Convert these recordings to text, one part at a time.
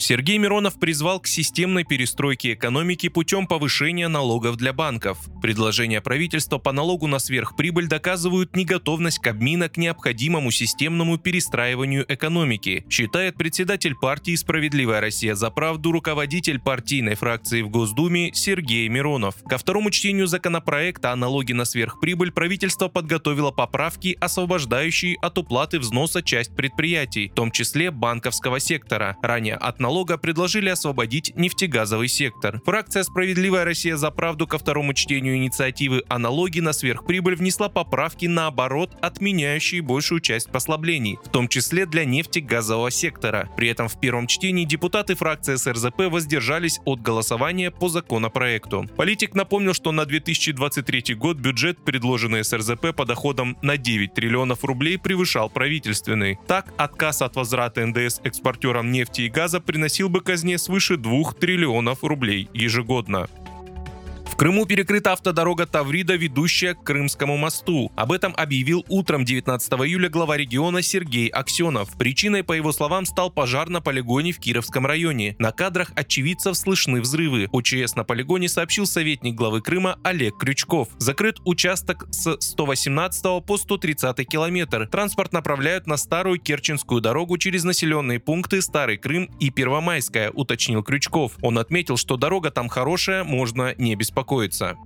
Сергей Миронов призвал к системной перестройке экономики путем повышения налогов для банков. Предложения правительства по налогу на сверхприбыль доказывают неготовность Кабмина к необходимому системному перестраиванию экономики, считает председатель партии «Справедливая Россия за правду» руководитель партийной фракции в Госдуме Сергей Миронов. Ко второму чтению законопроекта о налоге на сверхприбыль правительство подготовило поправки, освобождающие от уплаты взноса часть предприятий, в том числе банковского сектора. Ранее от налога предложили освободить нефтегазовый сектор. Фракция «Справедливая Россия за правду» ко второму чтению инициативы о налоге на сверхприбыль внесла поправки наоборот, отменяющие большую часть послаблений, в том числе для нефтегазового сектора. При этом в первом чтении депутаты фракции СРЗП воздержались от голосования по законопроекту. Политик напомнил, что на 2023 год бюджет, предложенный СРЗП по доходам на 9 триллионов рублей, превышал правительственный. Так, отказ от возврата НДС экспортерам нефти и газа приносил бы казне свыше 2 триллионов рублей ежегодно. Крыму перекрыта автодорога Таврида, ведущая к Крымскому мосту. Об этом объявил утром 19 июля глава региона Сергей Аксенов. Причиной, по его словам, стал пожар на полигоне в Кировском районе. На кадрах очевидцев слышны взрывы. ОЧС на полигоне сообщил советник главы Крыма Олег Крючков. Закрыт участок с 118 по 130 километр. Транспорт направляют на старую Керченскую дорогу через населенные пункты Старый Крым и Первомайская, уточнил Крючков. Он отметил, что дорога там хорошая, можно не беспокоиться беспокоиться.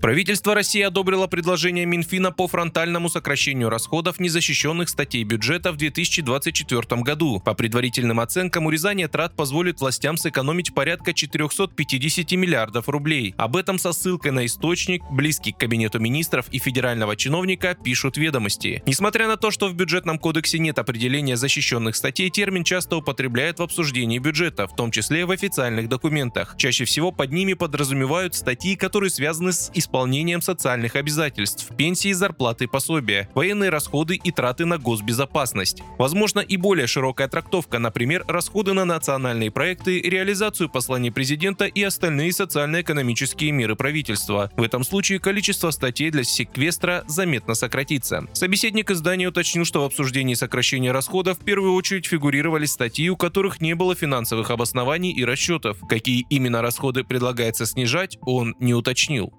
Правительство России одобрило предложение Минфина по фронтальному сокращению расходов незащищенных статей бюджета в 2024 году. По предварительным оценкам, урезание трат позволит властям сэкономить порядка 450 миллиардов рублей. Об этом со ссылкой на источник, близкий к кабинету министров и федерального чиновника, пишут ведомости. Несмотря на то, что в бюджетном кодексе нет определения защищенных статей, термин часто употребляют в обсуждении бюджета, в том числе в официальных документах. Чаще всего под ними подразумевают статьи, которые связаны с исполнением исполнением социальных обязательств, пенсии, зарплаты, пособия, военные расходы и траты на госбезопасность. Возможно и более широкая трактовка, например, расходы на национальные проекты, реализацию посланий президента и остальные социально-экономические меры правительства. В этом случае количество статей для секвестра заметно сократится. Собеседник издания уточнил, что в обсуждении сокращения расходов в первую очередь фигурировали статьи, у которых не было финансовых обоснований и расчетов. Какие именно расходы предлагается снижать, он не уточнил.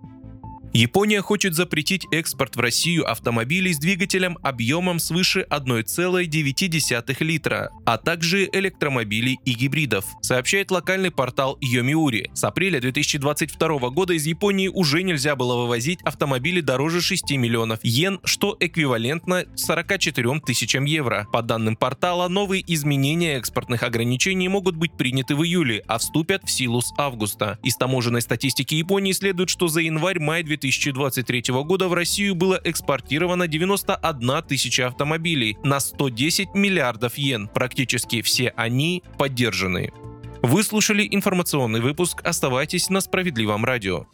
Япония хочет запретить экспорт в Россию автомобилей с двигателем объемом свыше 1,9 литра, а также электромобилей и гибридов, сообщает локальный портал Йомиури. С апреля 2022 года из Японии уже нельзя было вывозить автомобили дороже 6 миллионов йен, что эквивалентно 44 тысячам евро. По данным портала, новые изменения экспортных ограничений могут быть приняты в июле, а вступят в силу с августа. Из таможенной статистики Японии следует, что за январь-май 2000 2023 года в Россию было экспортировано 91 тысяча автомобилей на 110 миллиардов йен. Практически все они поддержаны. Вы слушали информационный выпуск. Оставайтесь на справедливом радио.